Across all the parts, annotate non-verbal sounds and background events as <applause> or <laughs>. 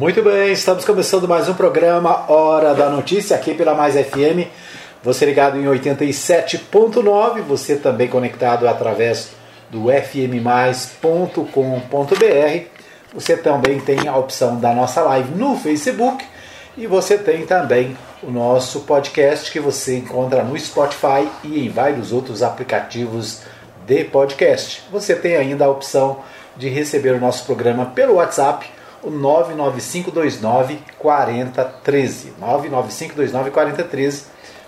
Muito bem, estamos começando mais um programa Hora da Notícia aqui pela Mais FM. Você ligado em 87.9, você também conectado através do fmmais.com.br. Você também tem a opção da nossa live no Facebook e você tem também o nosso podcast que você encontra no Spotify e em vários outros aplicativos de podcast. Você tem ainda a opção de receber o nosso programa pelo WhatsApp o 99529 4013. 99529 4013.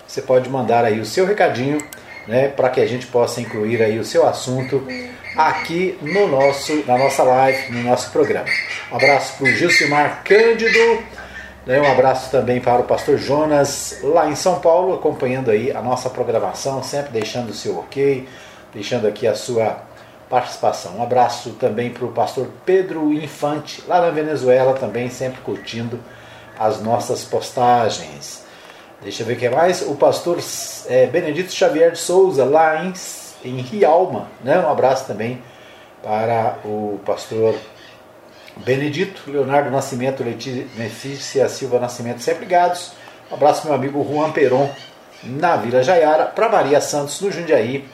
Você pode mandar aí o seu recadinho, né, para que a gente possa incluir aí o seu assunto aqui no nosso, na nossa live, no nosso programa. Um abraço para o Gilcimar Cândido, né, um abraço também para o pastor Jonas, lá em São Paulo, acompanhando aí a nossa programação, sempre deixando o seu ok, deixando aqui a sua participação. Um abraço também para o pastor Pedro Infante, lá na Venezuela, também sempre curtindo as nossas postagens. Deixa eu ver o que mais. O pastor é, Benedito Xavier de Souza, lá em, em Rialma. Né? Um abraço também para o pastor Benedito, Leonardo Nascimento, Letícia Silva Nascimento, sempre ligados. Um abraço meu amigo Juan Peron, na Vila Jaiara, para Maria Santos, no Jundiaí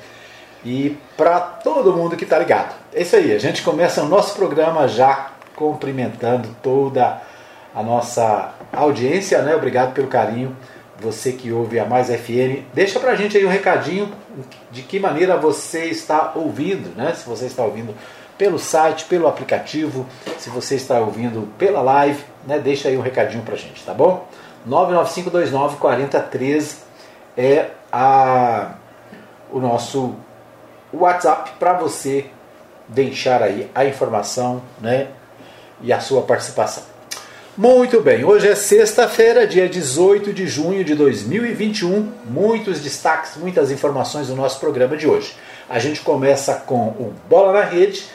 e para todo mundo que está ligado. É isso aí, a gente começa o nosso programa já cumprimentando toda a nossa audiência, né? Obrigado pelo carinho, você que ouve a Mais FM. Deixa para a gente aí um recadinho de que maneira você está ouvindo, né? Se você está ouvindo pelo site, pelo aplicativo, se você está ouvindo pela live, né? Deixa aí um recadinho para a gente, tá bom? 99529 4013 é a, o nosso WhatsApp para você deixar aí a informação né, e a sua participação. Muito bem, hoje é sexta-feira, dia 18 de junho de 2021. Muitos destaques, muitas informações do nosso programa de hoje. A gente começa com o Bola na Rede,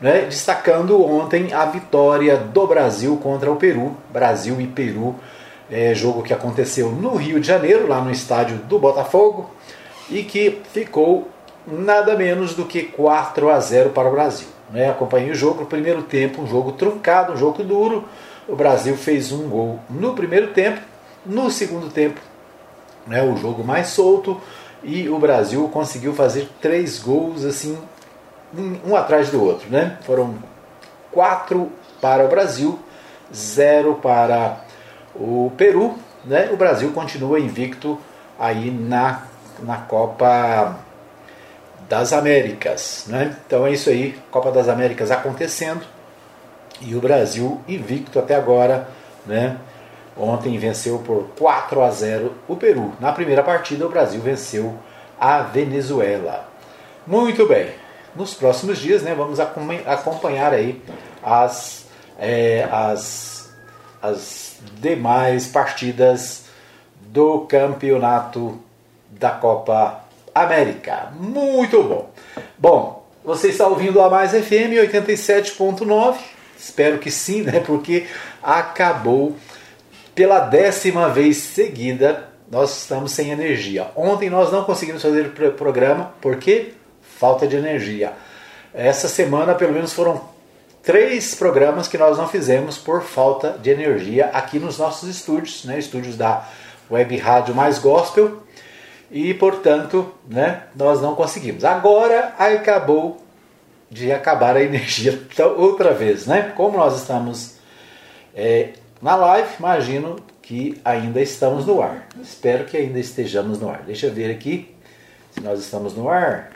né, destacando ontem a vitória do Brasil contra o Peru. Brasil e Peru, é, jogo que aconteceu no Rio de Janeiro, lá no estádio do Botafogo, e que ficou nada menos do que 4 a 0 para o Brasil. Né? Acompanhei o jogo no primeiro tempo, um jogo truncado, um jogo duro. O Brasil fez um gol no primeiro tempo, no segundo tempo, né, o jogo mais solto, e o Brasil conseguiu fazer três gols assim, um, atrás do outro. Né? Foram quatro para o Brasil, zero para o Peru. Né? O Brasil continua invicto aí na, na Copa das Américas. Né? Então é isso aí, Copa das Américas acontecendo e o Brasil invicto até agora. Né? Ontem venceu por 4 a 0 o Peru. Na primeira partida, o Brasil venceu a Venezuela. Muito bem. Nos próximos dias, né, vamos acompanhar aí as, é, as, as demais partidas do campeonato da Copa América. Muito bom. Bom, você está ouvindo a Mais FM 87.9? Espero que sim, né? Porque acabou pela décima vez seguida. Nós estamos sem energia. Ontem nós não conseguimos fazer o programa porque falta de energia. Essa semana, pelo menos, foram três programas que nós não fizemos por falta de energia aqui nos nossos estúdios, né? Estúdios da Web Rádio Mais Gospel e, portanto, né, nós não conseguimos. Agora acabou de acabar a <laughs> energia outra vez, né? Como nós estamos é, na live, imagino que ainda estamos no ar. Espero que ainda estejamos no ar. Deixa eu ver aqui se nós estamos no ar.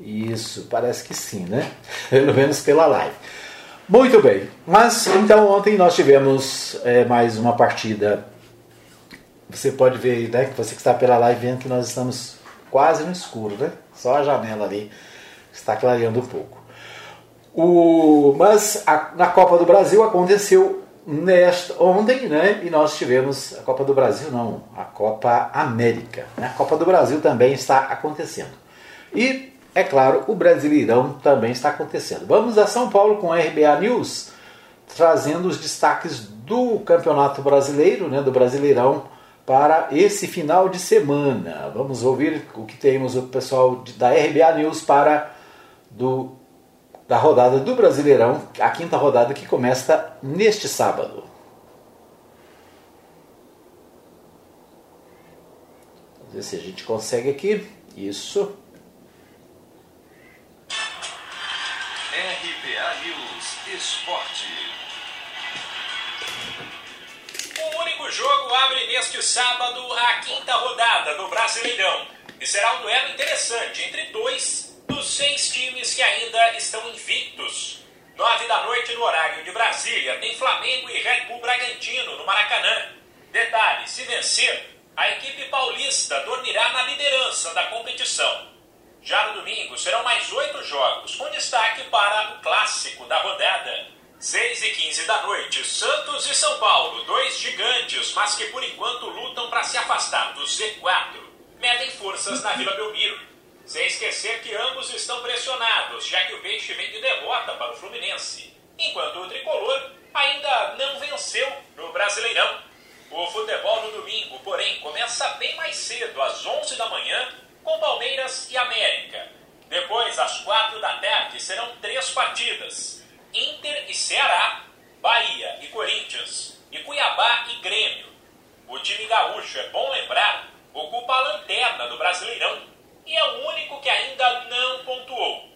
Isso, parece que sim, né? <laughs> Pelo menos pela live. Muito bem, mas então ontem nós tivemos é, mais uma partida você pode ver, né, que você que está pela live vendo que nós estamos quase no escuro, né? Só a janela ali está clareando um pouco. O, mas a, na Copa do Brasil aconteceu nesta, ontem, né? E nós tivemos a Copa do Brasil, não, a Copa América. Né? A Copa do Brasil também está acontecendo. E, é claro, o Brasileirão também está acontecendo. Vamos a São Paulo com a RBA News, trazendo os destaques do Campeonato Brasileiro, né? Do Brasileirão para esse final de semana. Vamos ouvir o que temos o pessoal da RBA News para do da rodada do Brasileirão, a quinta rodada que começa neste sábado. Vamos ver se a gente consegue aqui. Isso. RPA News Esporte. O jogo abre neste sábado a quinta rodada do Brasileirão. E será um duelo interessante entre dois dos seis times que ainda estão invictos. Nove da noite no horário de Brasília, tem Flamengo e Red Bull Bragantino no Maracanã. Detalhe: se vencer, a equipe paulista dormirá na liderança da competição. Já no domingo serão mais oito jogos, com destaque para o clássico da rodada. 6 e 15 da noite, Santos e São Paulo, dois gigantes, mas que por enquanto lutam para se afastar do Z4. Medem forças na Vila Belmiro. Sem esquecer que ambos estão pressionados, já que o Peixe vem de derrota para o Fluminense, enquanto o Tricolor ainda não venceu no Brasileirão. O futebol no domingo, porém, começa bem mais cedo, às 11 da manhã, com Palmeiras e América. Depois, às 4 da tarde, serão três partidas: Inter e Ceará, Bahia e Corinthians, e Cuiabá e Grêmio. O time gaúcho, é bom lembrar, ocupa a lanterna do Brasileirão e é o único que ainda não pontuou.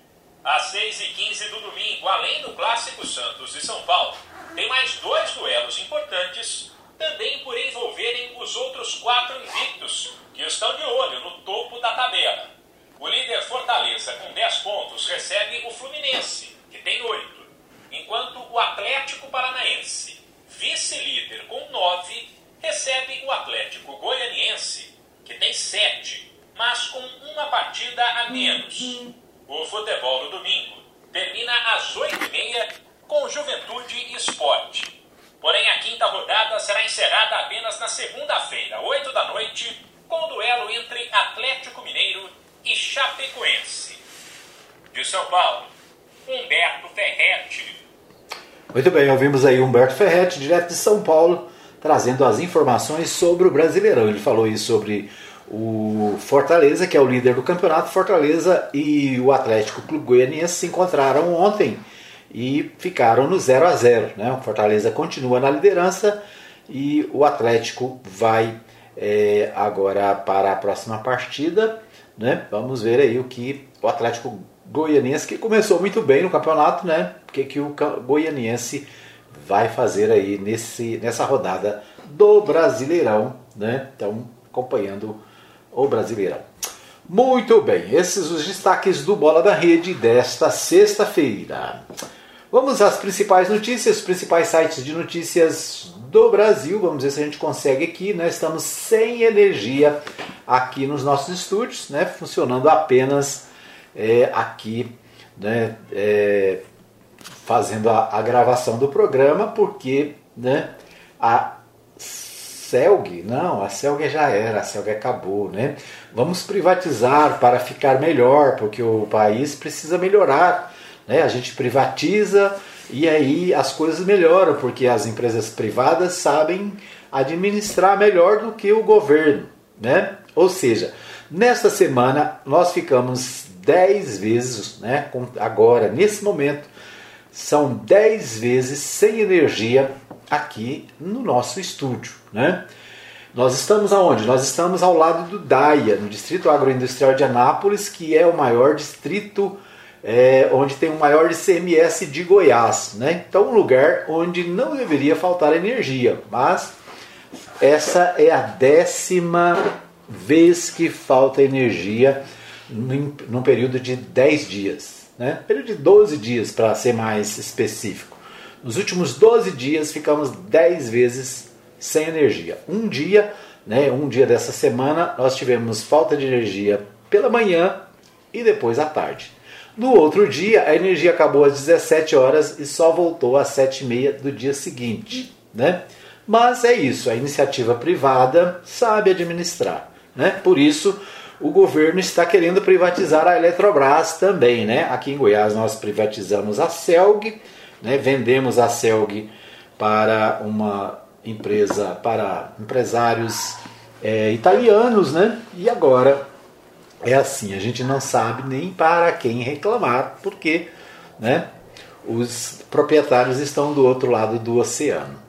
Às 6 e 15 do domingo, além do clássico Santos e São Paulo, tem mais dois duelos importantes, também por envolverem os outros quatro invictos, que estão de olho no topo da tabela. O líder Fortaleza, com 10 pontos, recebe o Fluminense, que tem 8, enquanto o Atlético Paranaense, vice-líder com 9, recebe o Atlético Goianiense, que tem 7 mas com uma partida a menos. O futebol no domingo termina às 8h30 com Juventude e Esporte. Porém, a quinta rodada será encerrada apenas na segunda-feira, 8 da noite, com o duelo entre Atlético Mineiro e Chapecoense. De São Paulo, Humberto Ferretti. Muito bem, ouvimos aí Humberto Ferretti, direto de São Paulo, trazendo as informações sobre o Brasileirão. Ele falou aí sobre o Fortaleza, que é o líder do campeonato, Fortaleza e o Atlético Clube Goianiense se encontraram ontem e ficaram no 0 a 0 né? O Fortaleza continua na liderança e o Atlético vai é, agora para a próxima partida. Né? Vamos ver aí o que o Atlético Goianiense, que começou muito bem no campeonato, né? O que, que o Goianiense vai fazer aí nesse, nessa rodada do Brasileirão, né? Então, acompanhando o Brasileirão. Muito bem, esses os destaques do Bola da Rede desta sexta-feira. Vamos às principais notícias, principais sites de notícias do Brasil. Vamos ver se a gente consegue aqui. Nós estamos sem energia aqui nos nossos estúdios, né? funcionando apenas é, aqui, né? É, fazendo a, a, gravação do programa, porque né? a Celg, não, a Celg já era, a Celg acabou, né? Vamos privatizar para ficar melhor, porque o país precisa melhorar, né? A gente privatiza e aí as coisas melhoram, porque as empresas privadas sabem administrar melhor do que o governo, né? Ou seja, nesta semana nós ficamos 10 vezes, né? Agora, nesse momento, são 10 vezes sem energia aqui no nosso estúdio. Né? Nós estamos aonde? Nós estamos ao lado do DAIA, no Distrito Agroindustrial de Anápolis, que é o maior distrito é, onde tem o maior ICMS de Goiás. Né? Então, um lugar onde não deveria faltar energia, mas essa é a décima vez que falta energia num período de 10 dias. Né? Período de 12 dias, para ser mais específico. Nos últimos 12 dias ficamos 10 vezes sem energia. Um dia, né, um dia dessa semana, nós tivemos falta de energia pela manhã e depois à tarde. No outro dia, a energia acabou às 17 horas e só voltou às 7 e meia do dia seguinte. Né? Mas é isso, a iniciativa privada sabe administrar. Né? Por isso, o governo está querendo privatizar a Eletrobras também. Né? Aqui em Goiás, nós privatizamos a Celg né? Vendemos a Celg para uma empresa, para empresários é, italianos, né? E agora é assim, a gente não sabe nem para quem reclamar, porque né, os proprietários estão do outro lado do oceano.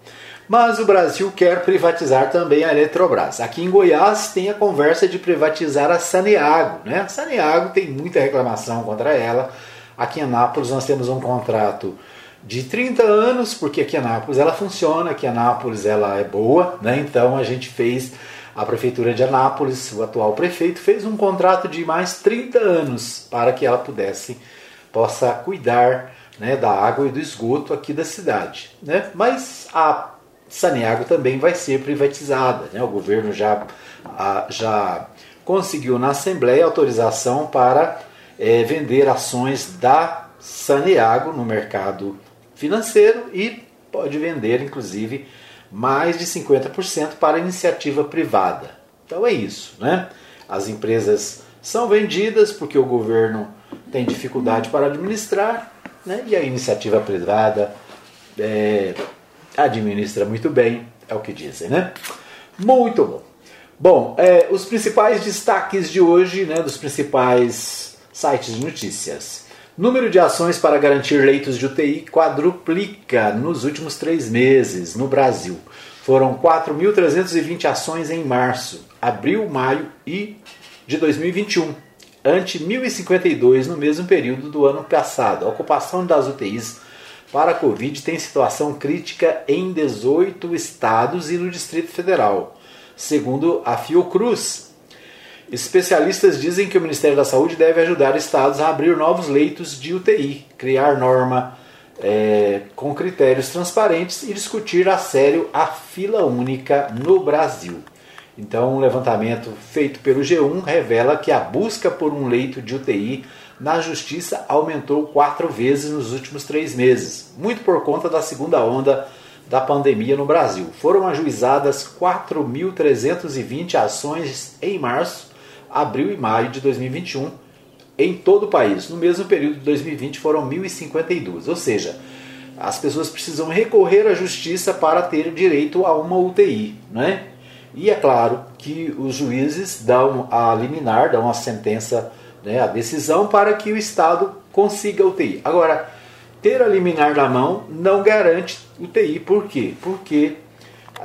Mas o Brasil quer privatizar também a Eletrobras. Aqui em Goiás tem a conversa de privatizar a Saneago. Né? A Saneago tem muita reclamação contra ela. Aqui em Anápolis nós temos um contrato de 30 anos, porque aqui em Anápolis ela funciona, aqui em Anápolis ela é boa, né? então a gente fez, a Prefeitura de Anápolis, o atual prefeito, fez um contrato de mais 30 anos para que ela pudesse, possa cuidar né, da água e do esgoto aqui da cidade. Né? Mas a Saneago também vai ser privatizada. Né? O governo já, já conseguiu na Assembleia autorização para é, vender ações da Saneago no mercado financeiro e pode vender, inclusive, mais de 50% para iniciativa privada. Então é isso, né? As empresas são vendidas porque o governo tem dificuldade para administrar, né? E a iniciativa privada é, administra muito bem, é o que dizem, né? Muito bom. Bom, é, os principais destaques de hoje, né, dos principais sites de notícias. Número de ações para garantir leitos de UTI quadruplica nos últimos três meses no Brasil. Foram 4.320 ações em março, abril, maio e de 2021, ante 1.052 no mesmo período do ano passado. A ocupação das UTIs para a Covid tem situação crítica em 18 estados e no Distrito Federal, segundo a Fiocruz. Especialistas dizem que o Ministério da Saúde deve ajudar estados a abrir novos leitos de UTI, criar norma é, com critérios transparentes e discutir a sério a fila única no Brasil. Então, um levantamento feito pelo G1 revela que a busca por um leito de UTI na justiça aumentou quatro vezes nos últimos três meses, muito por conta da segunda onda da pandemia no Brasil. Foram ajuizadas 4.320 ações em março, abril e maio de 2021 em todo o país. No mesmo período de 2020 foram 1.052, ou seja, as pessoas precisam recorrer à justiça para ter direito a uma UTI, né? E é claro que os juízes dão a liminar, dão a sentença né, a decisão para que o Estado consiga UTI. Agora, ter a liminar na mão não garante UTI. Por quê? Porque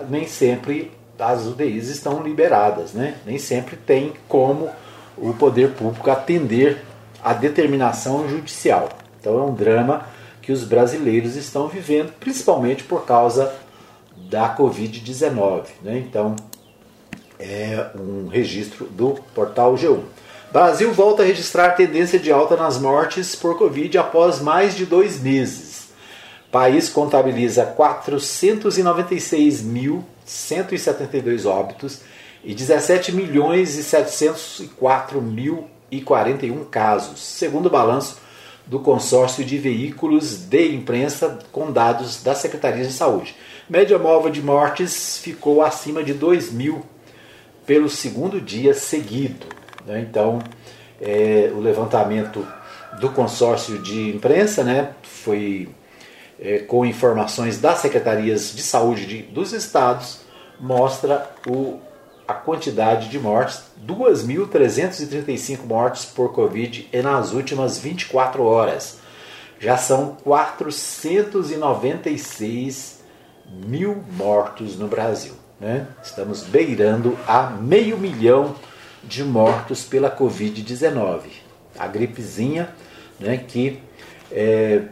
nem sempre as UTIs estão liberadas, né? nem sempre tem como o poder público atender a determinação judicial. Então é um drama que os brasileiros estão vivendo, principalmente por causa da Covid-19. Né? Então é um registro do portal G1. Brasil volta a registrar tendência de alta nas mortes por Covid após mais de dois meses. País contabiliza 496.172 óbitos e 17 milhões e 704 mil 41 casos, segundo o balanço do consórcio de veículos de imprensa com dados da Secretaria de Saúde. Média móvel de mortes ficou acima de 2 mil pelo segundo dia seguido. Né? Então, é, o levantamento do consórcio de imprensa né, foi é, com informações das secretarias de saúde de, dos estados, mostra o, a quantidade de mortes, 2.335 mortes por Covid nas últimas 24 horas. Já são 496 mil mortos no Brasil. Né? Estamos beirando a meio milhão de mortos pela Covid-19. A gripezinha né, que é,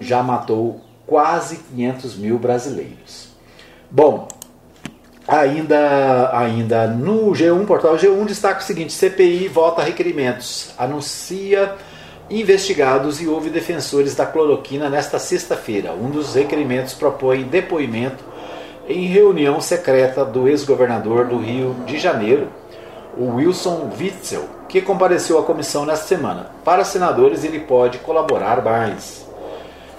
já matou quase 500 mil brasileiros. Bom, ainda, ainda no G1, portal G1, destaca o seguinte: CPI vota requerimentos, anuncia investigados e houve defensores da cloroquina nesta sexta-feira. Um dos requerimentos propõe depoimento em reunião secreta do ex-governador do Rio de Janeiro, o Wilson Witzel, que compareceu à comissão nesta semana. Para senadores, ele pode colaborar mais.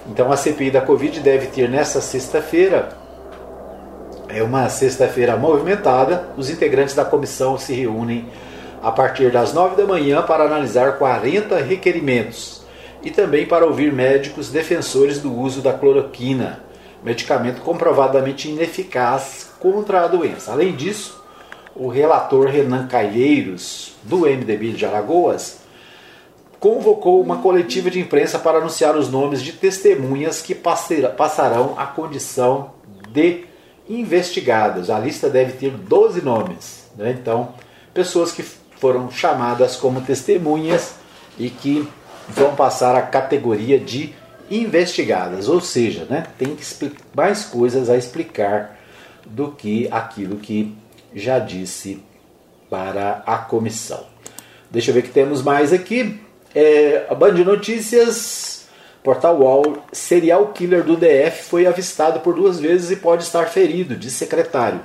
Então, a CPI da Covid deve ter nesta sexta-feira, é uma sexta-feira movimentada, os integrantes da comissão se reúnem a partir das 9 da manhã para analisar 40 requerimentos e também para ouvir médicos defensores do uso da cloroquina, medicamento comprovadamente ineficaz contra a doença. Além disso, o relator Renan Calheiros, do MDB de Alagoas, convocou uma coletiva de imprensa para anunciar os nomes de testemunhas que passarão a condição de investigadas. A lista deve ter 12 nomes. Né? Então, pessoas que foram chamadas como testemunhas e que vão passar a categoria de investigadas. Ou seja, né, tem mais coisas a explicar do que aquilo que já disse para a comissão. Deixa eu ver o que temos mais aqui. É, a Band de Notícias, Portal UOL, serial killer do DF foi avistado por duas vezes e pode estar ferido, diz secretário.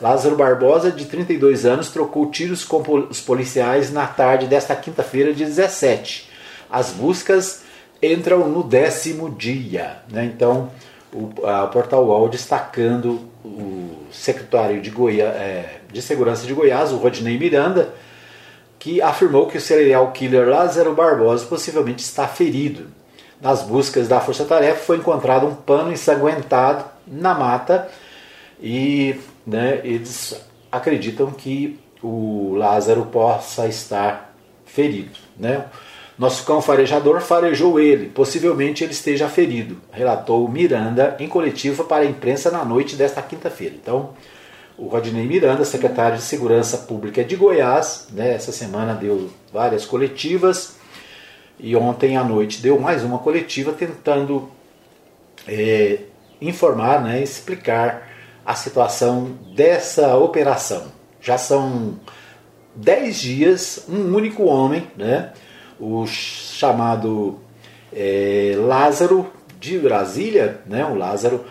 Lázaro Barbosa, de 32 anos, trocou tiros com os policiais na tarde desta quinta-feira, de 17. As buscas entram no décimo dia. Né? Então, o a Portal UOL destacando o secretário de, Goiá, é, de Segurança de Goiás, o Rodney Miranda, que afirmou que o serial killer Lázaro Barbosa possivelmente está ferido. Nas buscas da Força Tarefa foi encontrado um pano ensanguentado na mata e né, eles acreditam que o Lázaro possa estar ferido. Né? Nosso cão farejador farejou ele, possivelmente ele esteja ferido, relatou Miranda em coletiva para a imprensa na noite desta quinta-feira. Então, o Rodney Miranda, secretário de Segurança Pública de Goiás, né, essa semana deu várias coletivas e ontem à noite deu mais uma coletiva tentando é, informar, né, explicar a situação dessa operação. Já são 10 dias, um único homem, né, o chamado é, Lázaro de Brasília, né, o Lázaro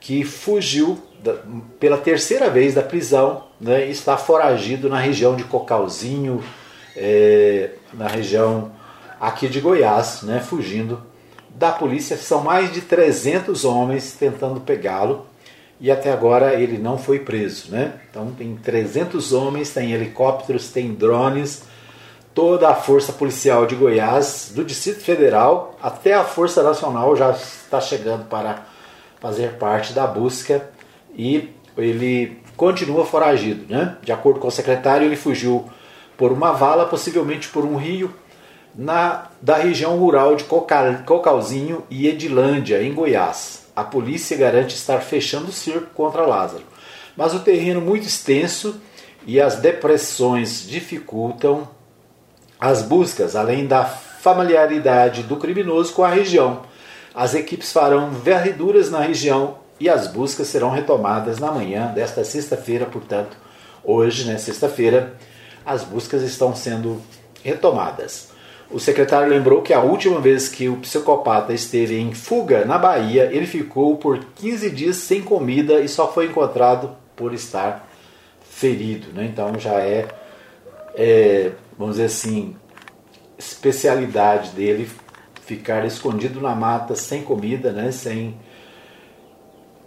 que fugiu da, pela terceira vez da prisão, né, está foragido na região de Cocalzinho, é, na região aqui de Goiás, né, fugindo da polícia. São mais de 300 homens tentando pegá-lo e até agora ele não foi preso. Né? Então tem 300 homens, tem helicópteros, tem drones toda a Força Policial de Goiás, do Distrito Federal até a Força Nacional já está chegando para fazer parte da busca e ele continua foragido. Né? De acordo com o secretário, ele fugiu por uma vala, possivelmente por um rio, na, da região rural de Cocalzinho e Edilândia, em Goiás. A polícia garante estar fechando o cerco contra Lázaro. Mas o terreno muito extenso e as depressões dificultam as buscas, além da familiaridade do criminoso com a região. As equipes farão varreduras na região e as buscas serão retomadas na manhã desta sexta-feira, portanto, hoje, né, sexta-feira, as buscas estão sendo retomadas. O secretário lembrou que a última vez que o psicopata esteve em fuga na Bahia, ele ficou por 15 dias sem comida e só foi encontrado por estar ferido. Né? Então já é, é vamos dizer assim, especialidade dele ficar escondido na mata sem comida, né, sem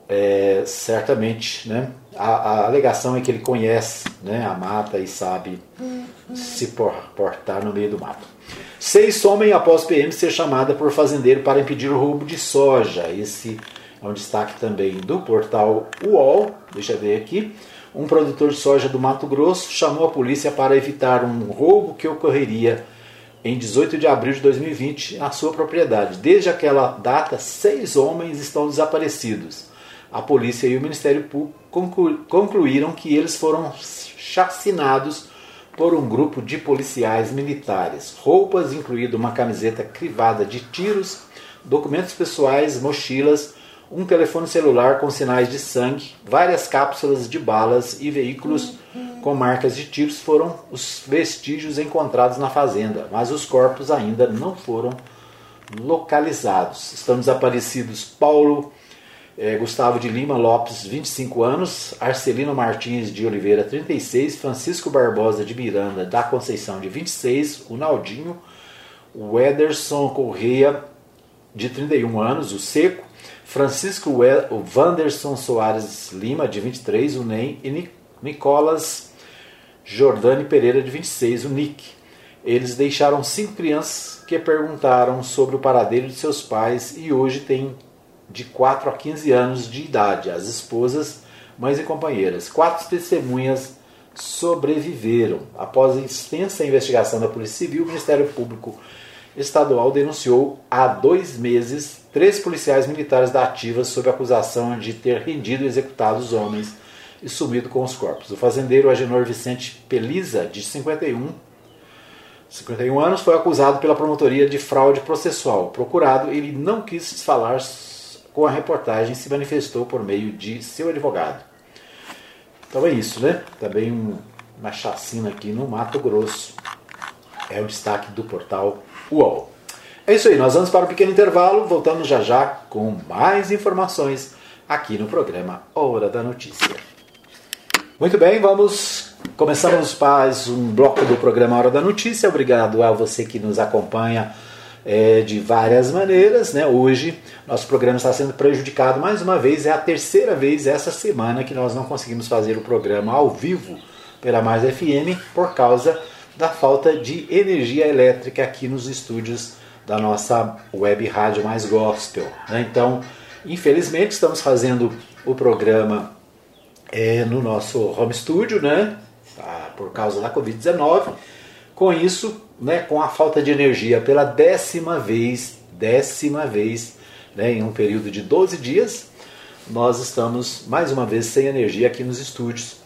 é, certamente, né, a, a, alegação é que ele conhece né, a mata e sabe se portar no meio do mato. Seis somem após PM ser chamada por fazendeiro para impedir o roubo de soja. Esse é um destaque também do portal UOL. Deixa eu ver aqui um produtor de soja do Mato Grosso chamou a polícia para evitar um roubo que ocorreria em 18 de abril de 2020 na sua propriedade. Desde aquela data, seis homens estão desaparecidos. A polícia e o Ministério Público concluíram que eles foram chacinados por um grupo de policiais militares. Roupas, incluindo uma camiseta crivada de tiros, documentos pessoais, mochilas, um telefone celular com sinais de sangue, várias cápsulas de balas e veículos com marcas de tiros foram os vestígios encontrados na fazenda, mas os corpos ainda não foram localizados. Estão desaparecidos Paulo eh, Gustavo de Lima Lopes, 25 anos, Arcelino Martins de Oliveira, 36, Francisco Barbosa de Miranda da Conceição, de 26, o Naldinho, o Ederson Correia, de 31 anos, o Seco, Francisco Wanderson Soares Lima, de 23, o NEM, e Nicolas Jordani Pereira, de 26, o Nick. Eles deixaram cinco crianças que perguntaram sobre o paradeiro de seus pais e hoje têm de 4 a 15 anos de idade. As esposas, mães e companheiras. Quatro testemunhas sobreviveram. Após extensa investigação da Polícia Civil, o Ministério Público estadual denunciou há dois meses três policiais militares da ativa sob acusação de ter rendido e executado os homens e sumido com os corpos. O fazendeiro Agenor Vicente Peliza, de 51, 51 anos, foi acusado pela promotoria de fraude processual. Procurado, ele não quis falar com a reportagem e se manifestou por meio de seu advogado. Então é isso, né? Também um, uma chacina aqui no Mato Grosso. É o destaque do portal UOL. É isso aí, nós vamos para um pequeno intervalo, voltamos já já com mais informações aqui no programa Hora da Notícia. Muito bem, vamos. Começamos mais um bloco do programa Hora da Notícia. Obrigado a você que nos acompanha é, de várias maneiras. Né? Hoje, nosso programa está sendo prejudicado mais uma vez. É a terceira vez essa semana que nós não conseguimos fazer o programa ao vivo pela Mais FM por causa da falta de energia elétrica aqui nos estúdios da nossa web rádio Mais Gospel. Né? Então, infelizmente, estamos fazendo o programa é, no nosso home studio, né? Tá, por causa da Covid-19. Com isso, né, com a falta de energia pela décima vez, décima vez, né, em um período de 12 dias, nós estamos mais uma vez sem energia aqui nos estúdios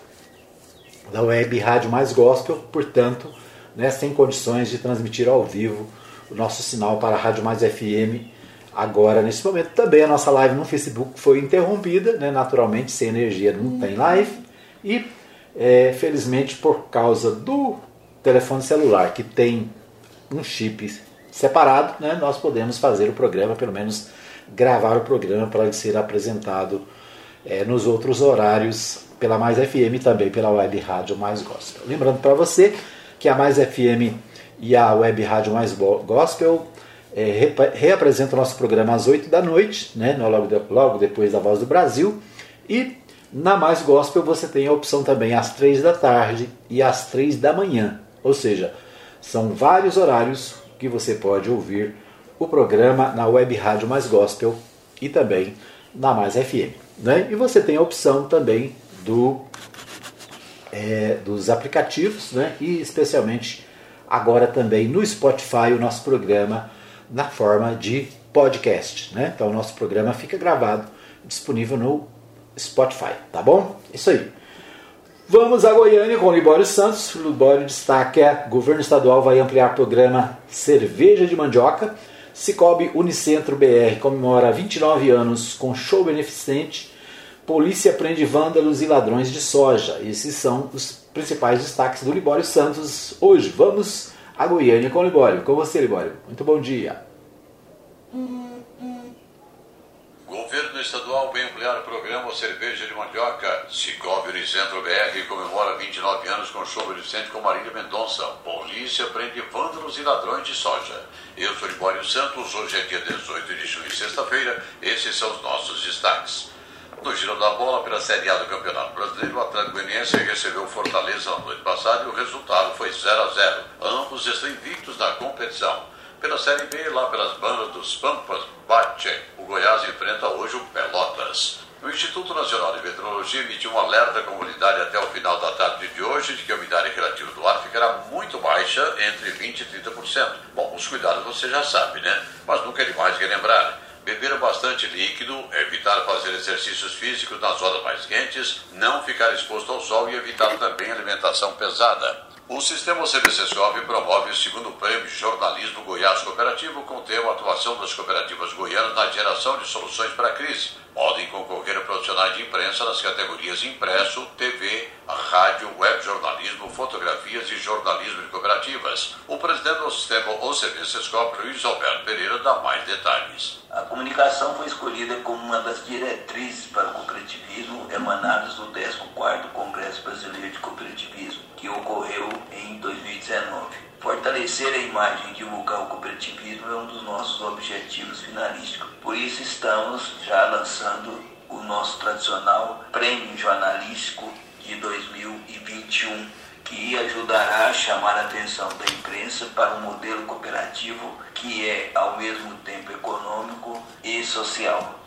da Web Rádio Mais Gospel, portanto, né, sem condições de transmitir ao vivo o nosso sinal para a Rádio Mais FM agora nesse momento. Também a nossa live no Facebook foi interrompida, né? naturalmente sem energia não tem live. E é, felizmente por causa do telefone celular que tem um chip separado, né? nós podemos fazer o programa, pelo menos gravar o programa para ele ser apresentado é, nos outros horários pela Mais FM também pela Web Rádio Mais Gospel. Lembrando para você que a Mais FM e a Web Rádio Mais Gospel é, reapresenta o nosso programa às 8 da noite, né, logo, de, logo depois da Voz do Brasil. E na Mais Gospel você tem a opção também às 3 da tarde e às 3 da manhã. Ou seja, são vários horários que você pode ouvir o programa na Web Rádio Mais Gospel e também na Mais FM. Né? E você tem a opção também do, é, dos aplicativos né? e especialmente agora também no Spotify o nosso programa na forma de podcast. Né? Então o nosso programa fica gravado, disponível no Spotify, tá bom? Isso aí. Vamos a Goiânia com o Libório Santos. O Libório destaca: o governo estadual vai ampliar o programa Cerveja de Mandioca. Cicobi Unicentro BR comemora 29 anos com show beneficente. Polícia prende vândalos e ladrões de soja. Esses são os principais destaques do Libório Santos hoje. Vamos a Goiânia com o Libório. Com você, Libório. Muito bom dia. Governo estadual vai ampliar o programa Cerveja de Mandioca. Cicobi Centro BR comemora 29 anos com show beneficente com Marília Mendonça. Polícia prende vândalos e ladrões de soja. Eu sou Libório Santos. Hoje é dia 18 de junho, sexta-feira. Esses são os nossos destaques. No giro da bola pela Série A do Campeonato Brasileiro, o Atlético Goianiense recebeu Fortaleza na noite passada e o resultado foi 0 a 0. Ambos estão invictos na competição. Pela Série B, lá pelas bandas dos Pampas, Bate, o Goiás enfrenta hoje o Pelotas. O Instituto Nacional de Meteorologia emitiu um alerta à comunidade até o final da tarde de hoje de que a umidade relativa do ar ficará muito baixa, entre 20% e 30%. Bom, os cuidados você já sabe, né? Mas nunca é demais relembrar beber bastante líquido, evitar fazer exercícios físicos nas horas mais quentes, não ficar exposto ao sol e evitar também alimentação pesada. O sistema CBCSCOP promove o segundo prêmio jornalismo Goiás Cooperativo com o tema Atuação das Cooperativas Goianas na Geração de Soluções para a Crise. Podem concorrer profissionais de imprensa nas categorias impresso, TV, rádio, web jornalismo, fotografias e jornalismo de cooperativas. O presidente do sistema OCB Sescop, Luiz Alberto Pereira, dá mais detalhes. A comunicação foi escolhida como uma das diretrizes para o cooperativismo emanadas do 14º Congresso Brasileiro de Cooperativismo, que ocorreu em 2019. Fortalecer a imagem e divulgar o cooperativismo é um dos nossos objetivos finalísticos. Por isso estamos já lançando o nosso tradicional Prêmio Jornalístico de 2021, que ajudará a chamar a atenção da imprensa para um modelo cooperativo que é ao mesmo tempo econômico e social.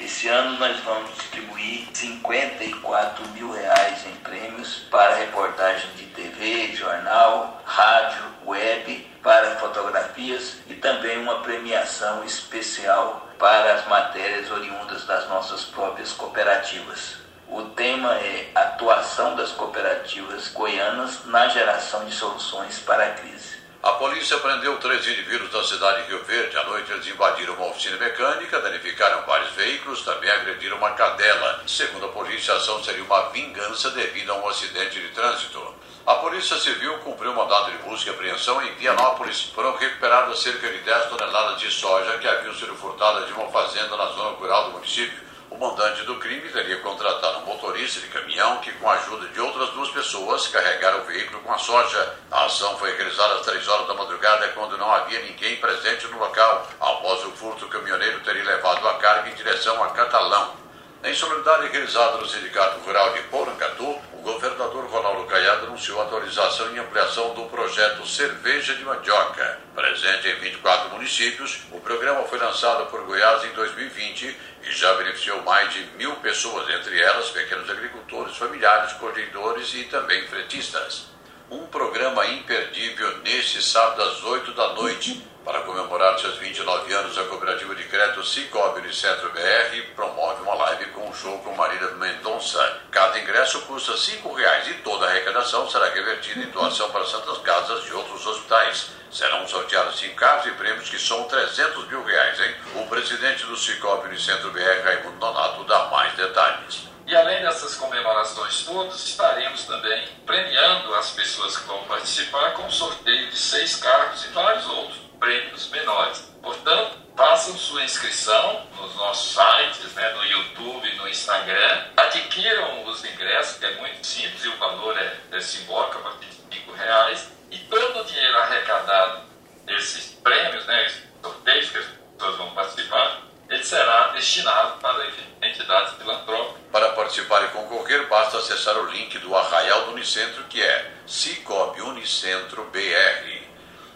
Esse ano nós vamos distribuir 54 mil reais em prêmios para reportagem de TV, jornal, rádio, web, para fotografias e também uma premiação especial para as matérias oriundas das nossas próprias cooperativas. O tema é Atuação das cooperativas goianas na geração de soluções para a crise. A polícia prendeu três indivíduos da cidade de Rio Verde. À noite, eles invadiram uma oficina mecânica, danificaram vários veículos, também agrediram uma cadela. Segundo a polícia, a ação seria uma vingança devido a um acidente de trânsito. A Polícia Civil cumpriu um mandado de busca e apreensão em Vianópolis. Foram recuperadas cerca de 10 toneladas de soja que haviam sido furtadas de uma fazenda na zona rural do município. O mandante do crime teria contratado um motorista de caminhão que, com a ajuda de outras duas pessoas, carregaram o veículo com a soja. A ação foi realizada às três horas da madrugada, quando não havia ninguém presente no local. Após o furto, o caminhoneiro teria levado a carga em direção a Catalão. Em solenidade realizada no Sindicato Rural de Porangatu, governador Ronaldo Caiado anunciou a atualização e ampliação do projeto Cerveja de Mandioca. Presente em 24 municípios, o programa foi lançado por Goiás em 2020 e já beneficiou mais de mil pessoas, entre elas pequenos agricultores, familiares, coordenadores e também fretistas. Um programa imperdível neste sábado às 8 da noite para comemorar seus 29 anos, a cooperativa de crédito Cicobi Unicentro BR promove uma live com um show com Marília Mendonça. Cada ingresso custa 5 reais e toda a arrecadação será revertida em doação para santas casas e outros hospitais. Serão sorteados cinco carros e prêmios que são 300 mil reais, hein? O presidente do Cicobi Unicentro BR, Raimundo Donato, dá mais detalhes. E além dessas comemorações todas, estaremos também premiando as pessoas que vão participar com sorteio de seis carros e vários outros prêmios menores. Portanto, façam sua inscrição nos nossos sites, né, no YouTube, no Instagram. Adquiram os ingressos, que é muito simples e o valor é, é simbólico, a partir de R$ reais. E todo o dinheiro arrecadado desses prêmios, né, sorteios que as pessoas vão participar, ele será destinado para entidades filantrópicas. Para participar e concorrer, basta acessar o link do Arraial do Unicentro, que é Cicobi Unicentro BR.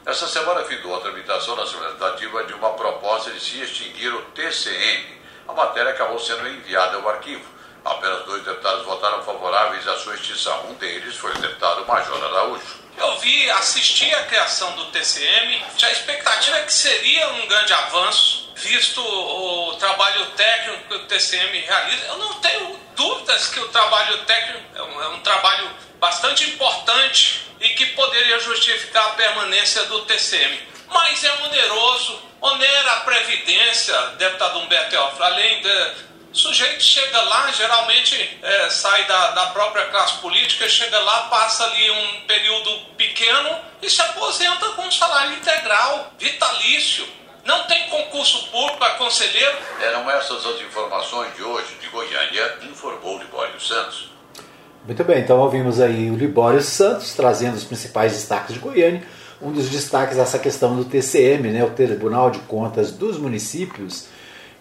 Essa semana findou a tramitação na Assembleia Legislativa de uma proposta de se extinguir o TCM. A matéria acabou sendo enviada ao arquivo. Apenas dois deputados votaram favoráveis à sua extinção. Um deles foi o deputado Major Araújo. Eu vi, assisti a criação do TCM, a expectativa que seria um grande avanço, visto o trabalho técnico que o TCM realiza. Eu não tenho dúvidas que o trabalho técnico é um, é um trabalho bastante importante e que poderia justificar a permanência do TCM. Mas é oneroso, onera a Previdência, deputado Humberto Elfra, além de. O sujeito chega lá, geralmente é, sai da, da própria classe política, chega lá, passa ali um período pequeno e se aposenta com um salário integral, vitalício. Não tem concurso público a conselheiro. Eram essas as informações de hoje de Goiânia, informou Libório Santos. Muito bem, então ouvimos aí o Libório Santos trazendo os principais destaques de Goiânia. Um dos destaques é essa questão do TCM, né, o Tribunal de Contas dos Municípios,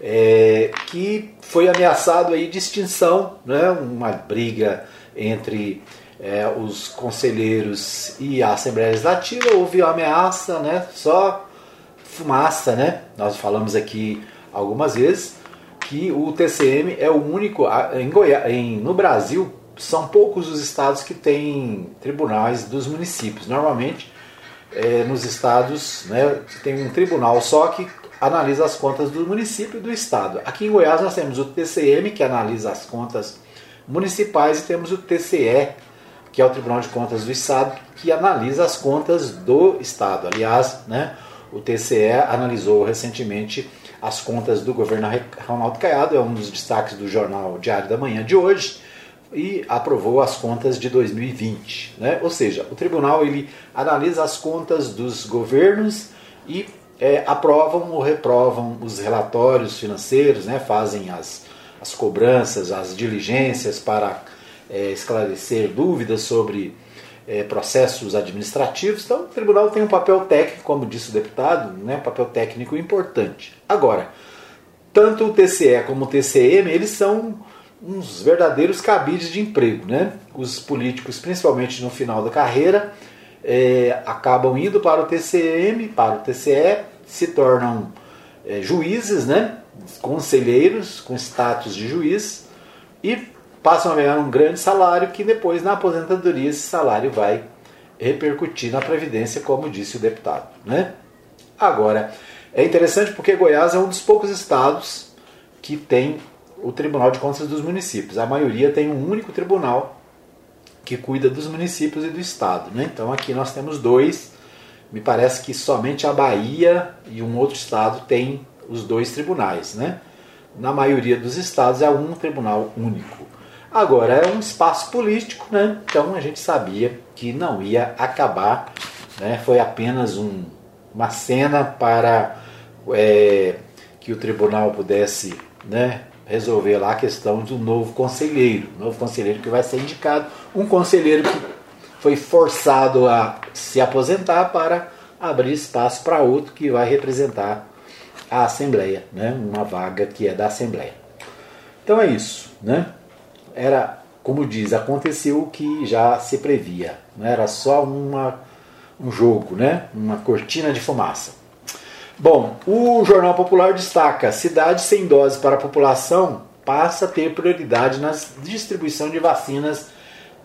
é, que foi ameaçado aí de extinção, né, uma briga entre é, os conselheiros e a Assembleia Legislativa. Houve ameaça, né, só fumaça, né? Nós falamos aqui algumas vezes que o TCM é o único em Goiás, em, no Brasil são poucos os estados que têm tribunais dos municípios. Normalmente, é, nos estados, né, tem um tribunal só que analisa as contas do município e do estado. Aqui em Goiás nós temos o TCM, que analisa as contas municipais, e temos o TCE, que é o Tribunal de Contas do Estado, que analisa as contas do estado. Aliás, né, o TCE analisou recentemente as contas do governo Ronaldo Caiado, é um dos destaques do jornal Diário da Manhã de hoje e aprovou as contas de 2020. Né? Ou seja, o tribunal ele analisa as contas dos governos e é, aprovam ou reprovam os relatórios financeiros, né? fazem as, as cobranças, as diligências para é, esclarecer dúvidas sobre é, processos administrativos. Então, o tribunal tem um papel técnico, como disse o deputado, né? papel técnico importante. Agora, tanto o TCE como o TCM, eles são uns verdadeiros cabides de emprego. Né? Os políticos, principalmente no final da carreira, é, acabam indo para o TCM, para o TCE, se tornam é, juízes, né? conselheiros com status de juiz e passam a ganhar um grande salário que depois na aposentadoria esse salário vai repercutir na Previdência, como disse o deputado. Né? Agora, é interessante porque Goiás é um dos poucos estados que tem o Tribunal de Contas dos Municípios. A maioria tem um único tribunal que cuida dos municípios e do estado. Né? Então aqui nós temos dois. Me parece que somente a Bahia e um outro estado tem os dois tribunais. Né? Na maioria dos estados é um tribunal único. Agora é um espaço político, né? então a gente sabia que não ia acabar. Né? Foi apenas um, uma cena para é, que o tribunal pudesse né, resolver lá a questão do novo conselheiro, novo conselheiro que vai ser indicado, um conselheiro que foi forçado a se aposentar para abrir espaço para outro que vai representar a Assembleia, né, uma vaga que é da Assembleia. Então é isso, né? Era, como diz, aconteceu o que já se previa, não né? era só uma, um jogo, né? Uma cortina de fumaça. Bom, o Jornal Popular destaca: cidade sem dose para a população passa a ter prioridade na distribuição de vacinas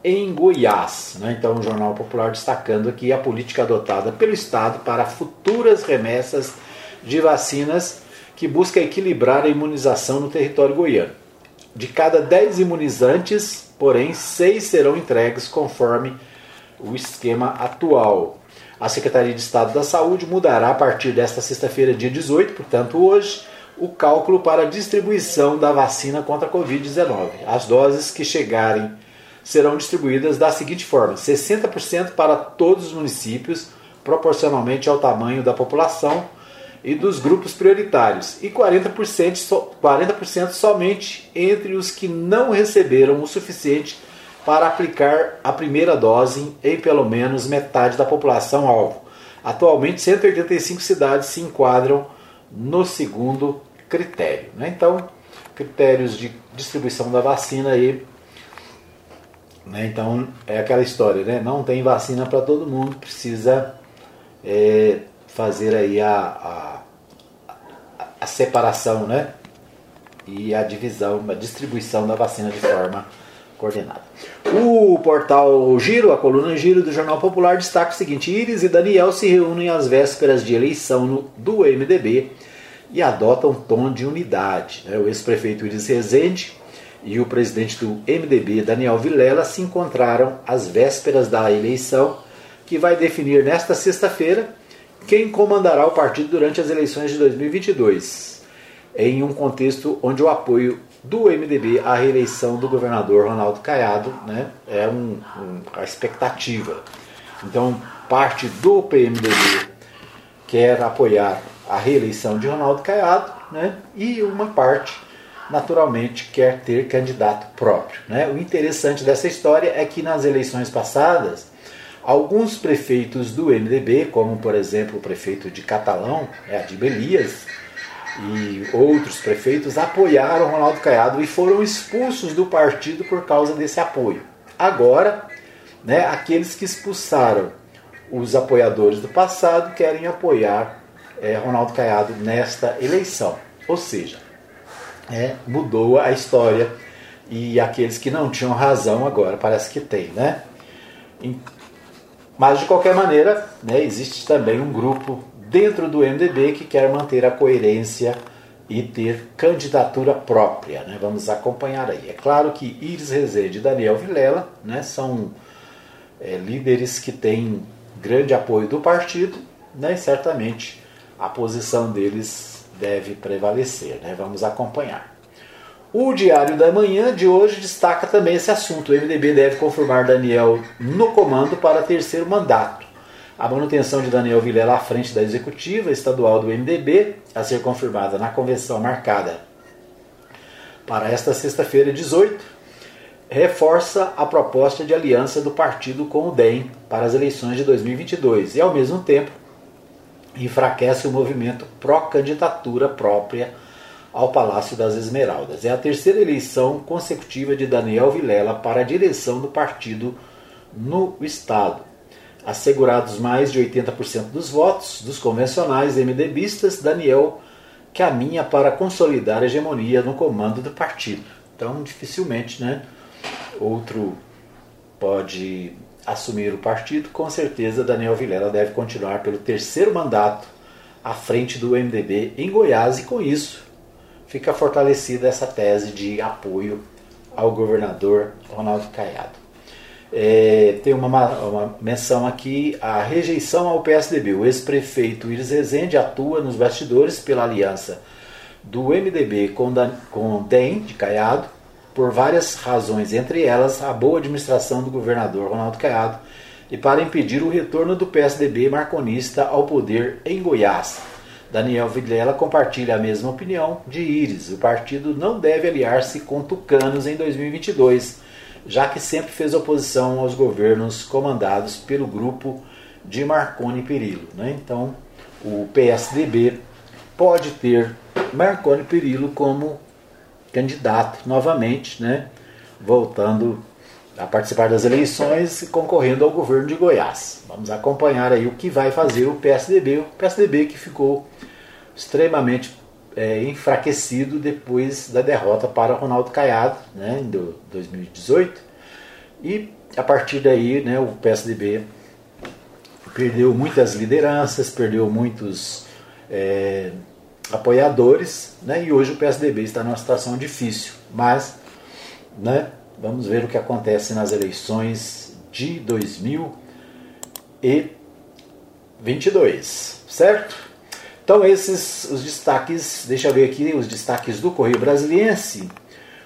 em Goiás. Né? Então, o Jornal Popular destacando aqui a política adotada pelo Estado para futuras remessas de vacinas que busca equilibrar a imunização no território goiano. De cada 10 imunizantes, porém, 6 serão entregues conforme o esquema atual. A Secretaria de Estado da Saúde mudará a partir desta sexta-feira, dia 18, portanto hoje, o cálculo para a distribuição da vacina contra a Covid-19. As doses que chegarem serão distribuídas da seguinte forma: 60% para todos os municípios, proporcionalmente ao tamanho da população e dos grupos prioritários, e 40%, 40% somente entre os que não receberam o suficiente para aplicar a primeira dose em pelo menos metade da população alvo. Atualmente, 185 cidades se enquadram no segundo critério. Né? Então, critérios de distribuição da vacina aí. Né? Então, é aquela história, né? não tem vacina para todo mundo, precisa é, fazer aí a, a, a separação né? e a divisão, a distribuição da vacina de forma coordenada. O portal Giro, a coluna Giro do Jornal Popular, destaca o seguinte: Iris e Daniel se reúnem às vésperas de eleição no, do MDB e adotam tom de unidade. Né? O ex-prefeito Iris Rezende e o presidente do MDB, Daniel Vilela, se encontraram às vésperas da eleição, que vai definir nesta sexta-feira quem comandará o partido durante as eleições de 2022, em um contexto onde o apoio do MDB à reeleição do governador Ronaldo Caiado, né, é um, um, a expectativa. Então, parte do PMDB quer apoiar a reeleição de Ronaldo Caiado, né, e uma parte, naturalmente, quer ter candidato próprio. Né. O interessante dessa história é que nas eleições passadas, alguns prefeitos do MDB, como por exemplo o prefeito de Catalão, é, Adib Elias, e outros prefeitos apoiaram Ronaldo Caiado e foram expulsos do partido por causa desse apoio. Agora, né, aqueles que expulsaram os apoiadores do passado querem apoiar é, Ronaldo Caiado nesta eleição. Ou seja, é, mudou a história e aqueles que não tinham razão agora parece que tem, né? Mas de qualquer maneira, né, existe também um grupo dentro do MDB que quer manter a coerência e ter candidatura própria. Né? Vamos acompanhar aí. É claro que Iris Rezende e Daniel Vilela né, são é, líderes que têm grande apoio do partido né, e certamente a posição deles deve prevalecer. Né? Vamos acompanhar. O Diário da Manhã de hoje destaca também esse assunto. O MDB deve confirmar Daniel no comando para terceiro mandato. A manutenção de Daniel Vilela à frente da executiva estadual do MDB, a ser confirmada na convenção marcada para esta sexta-feira, 18, reforça a proposta de aliança do partido com o DEM para as eleições de 2022 e, ao mesmo tempo, enfraquece o movimento pró-candidatura própria ao Palácio das Esmeraldas. É a terceira eleição consecutiva de Daniel Vilela para a direção do partido no Estado assegurados mais de 80% dos votos dos convencionais MDBistas, Daniel caminha para consolidar a hegemonia no comando do partido. Então, dificilmente, né, outro pode assumir o partido, com certeza Daniel Vilela deve continuar pelo terceiro mandato à frente do MDB em Goiás e com isso fica fortalecida essa tese de apoio ao governador Ronaldo Caiado. É, tem uma, uma, menção aqui, a rejeição ao PSDB. O ex-prefeito Iris Rezende atua nos bastidores pela aliança do MDB com, Dan, com DEM, de Caiado, por várias razões, entre elas a boa administração do governador Ronaldo Caiado e para impedir o retorno do PSDB marconista ao poder em Goiás. Daniel Vilela compartilha a mesma opinião de Íris. O partido não deve aliar-se com tucanos em 2022, já que sempre fez oposição aos governos comandados pelo grupo de Marconi Perillo. Né? Então, o PSDB pode ter Marconi Perillo como candidato novamente, né? voltando a participar das eleições e concorrendo ao governo de Goiás. Vamos acompanhar aí o que vai fazer o PSDB, o PSDB que ficou extremamente é, enfraquecido depois da derrota para Ronaldo Caiado né, em 2018. E a partir daí né, o PSDB perdeu muitas lideranças, perdeu muitos é, apoiadores, né, e hoje o PSDB está numa situação difícil. Mas né, vamos ver o que acontece nas eleições de 2022, certo? Então esses os destaques, deixa eu ver aqui os destaques do Correio Brasiliense.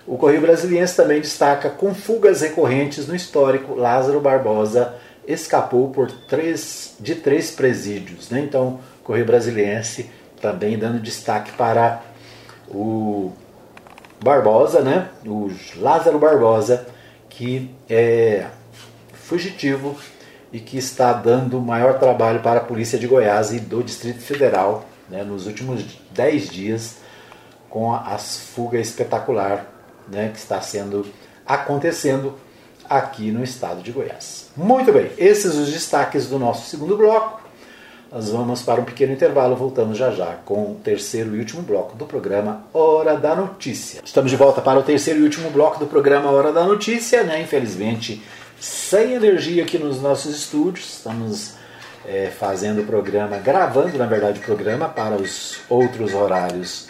O Correio Brasiliense também destaca com fugas recorrentes no histórico, Lázaro Barbosa escapou por três, de três presídios. Né? Então, Correio Brasiliense também dando destaque para o Barbosa, né? o Lázaro Barbosa, que é fugitivo e que está dando maior trabalho para a Polícia de Goiás e do Distrito Federal né, nos últimos 10 dias com a fuga espetacular né, que está sendo acontecendo aqui no estado de Goiás. Muito bem, esses os destaques do nosso segundo bloco. Nós vamos para um pequeno intervalo, voltamos já já com o terceiro e último bloco do programa Hora da Notícia. Estamos de volta para o terceiro e último bloco do programa Hora da Notícia, né? Infelizmente, sem energia aqui nos nossos estúdios. Estamos é, fazendo o programa, gravando na verdade o programa para os outros horários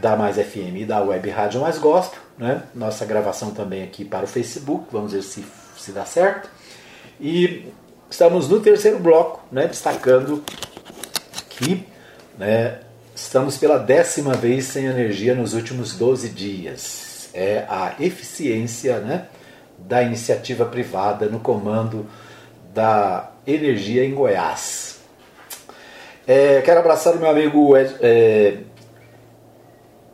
da Mais FM e da Web Rádio Mais Gosto. Né? Nossa gravação também aqui para o Facebook, vamos ver se, se dá certo. E estamos no terceiro bloco, né, destacando que né, estamos pela décima vez sem energia nos últimos 12 dias. É a eficiência né, da iniciativa privada no comando da energia em Goiás. É, quero abraçar o meu amigo é,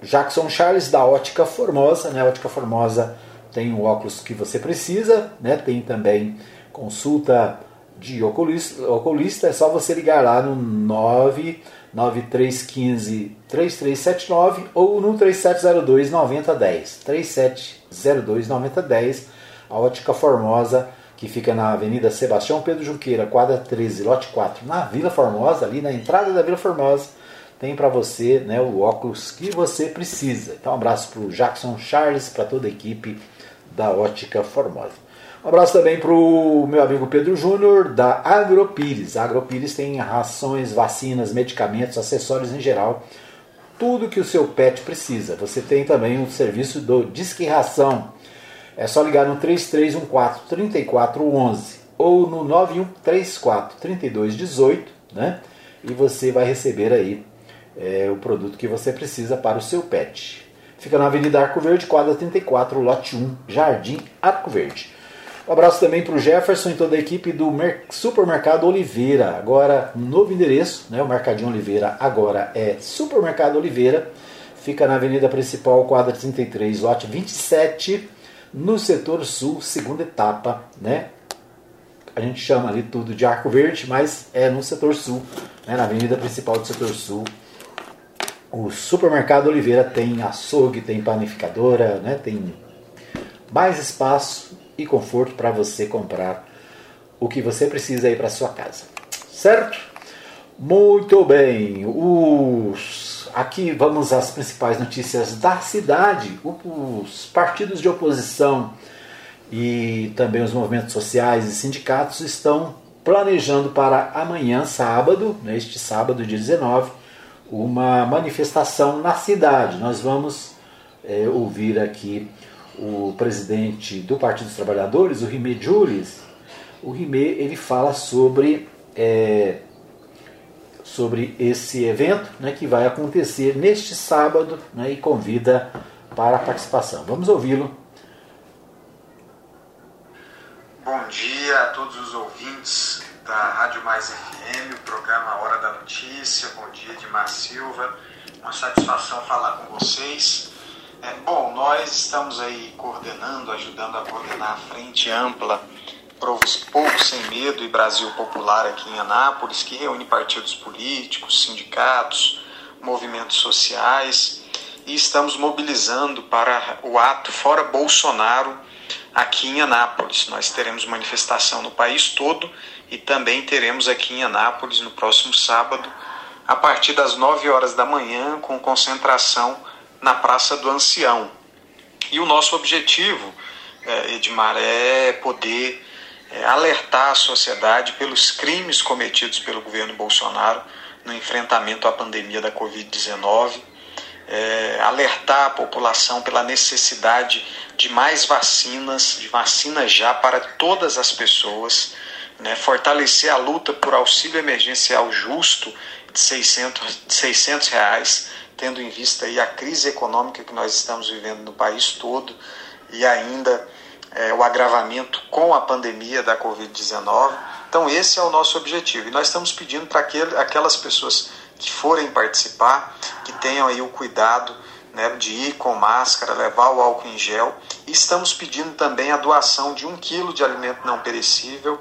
Jackson Charles da Ótica Formosa. Né? A Ótica Formosa tem o óculos que você precisa, né? tem também consulta de oculista, oculista. É só você ligar lá no 99315 3379 ou no 3702 9010. 3702 9010 a Ótica Formosa, que fica na Avenida Sebastião Pedro Junqueira, quadra 13, lote 4, na Vila Formosa, ali na entrada da Vila Formosa, tem para você né, o óculos que você precisa. Então, um abraço para o Jackson Charles, para toda a equipe da Ótica Formosa. Um abraço também para o meu amigo Pedro Júnior, da Agropires. A Agropires tem rações, vacinas, medicamentos, acessórios em geral, tudo que o seu pet precisa. Você tem também o serviço do Disque Ração é só ligar no 3314 3411 ou no 9134 3218, né? E você vai receber aí é, o produto que você precisa para o seu pet. Fica na Avenida Arco Verde, quadra 34, lote 1, Jardim Arco Verde. Um abraço também para o Jefferson e toda a equipe do Supermercado Oliveira. Agora, um novo endereço, né? o Mercadinho Oliveira agora é Supermercado Oliveira. Fica na Avenida Principal, quadra 33, lote 27 no setor sul, segunda etapa, né? A gente chama ali tudo de Arco Verde, mas é no setor sul, né? na avenida principal do setor sul. O supermercado Oliveira tem açougue, tem panificadora, né? tem mais espaço e conforto para você comprar o que você precisa aí para sua casa. Certo? Muito bem. Os aqui vamos às principais notícias da cidade. Os partidos de oposição e também os movimentos sociais e sindicatos estão planejando para amanhã, sábado, neste sábado, dia 19, uma manifestação na cidade. Nós vamos é, ouvir aqui o presidente do Partido dos Trabalhadores, o Rimé Jules. O Rimé ele fala sobre, é, sobre esse evento né, que vai acontecer neste sábado né, e convida para a participação. Vamos ouvi-lo. Bom dia a todos os ouvintes da Rádio Mais FM, o programa Hora da Notícia. Bom dia, Edmar Silva. Uma satisfação falar com vocês. É, bom, nós estamos aí coordenando, ajudando a coordenar a frente ampla Pouco Sem Medo e Brasil Popular aqui em Anápolis, que reúne partidos políticos, sindicatos, movimentos sociais e estamos mobilizando para o ato Fora Bolsonaro aqui em Anápolis. Nós teremos manifestação no país todo e também teremos aqui em Anápolis no próximo sábado, a partir das 9 horas da manhã, com concentração na Praça do Ancião. E o nosso objetivo, é, Edmar, é poder é, alertar a sociedade pelos crimes cometidos pelo governo Bolsonaro no enfrentamento à pandemia da Covid-19 é, alertar a população pela necessidade de mais vacinas, de vacinas já para todas as pessoas, né, fortalecer a luta por auxílio emergencial justo de 600, 600 reais, tendo em vista aí a crise econômica que nós estamos vivendo no país todo e ainda é, o agravamento com a pandemia da Covid-19. Então, esse é o nosso objetivo. E nós estamos pedindo para aquelas pessoas que forem participar, que tenham aí o cuidado né, de ir com máscara, levar o álcool em gel. E estamos pedindo também a doação de um quilo de alimento não perecível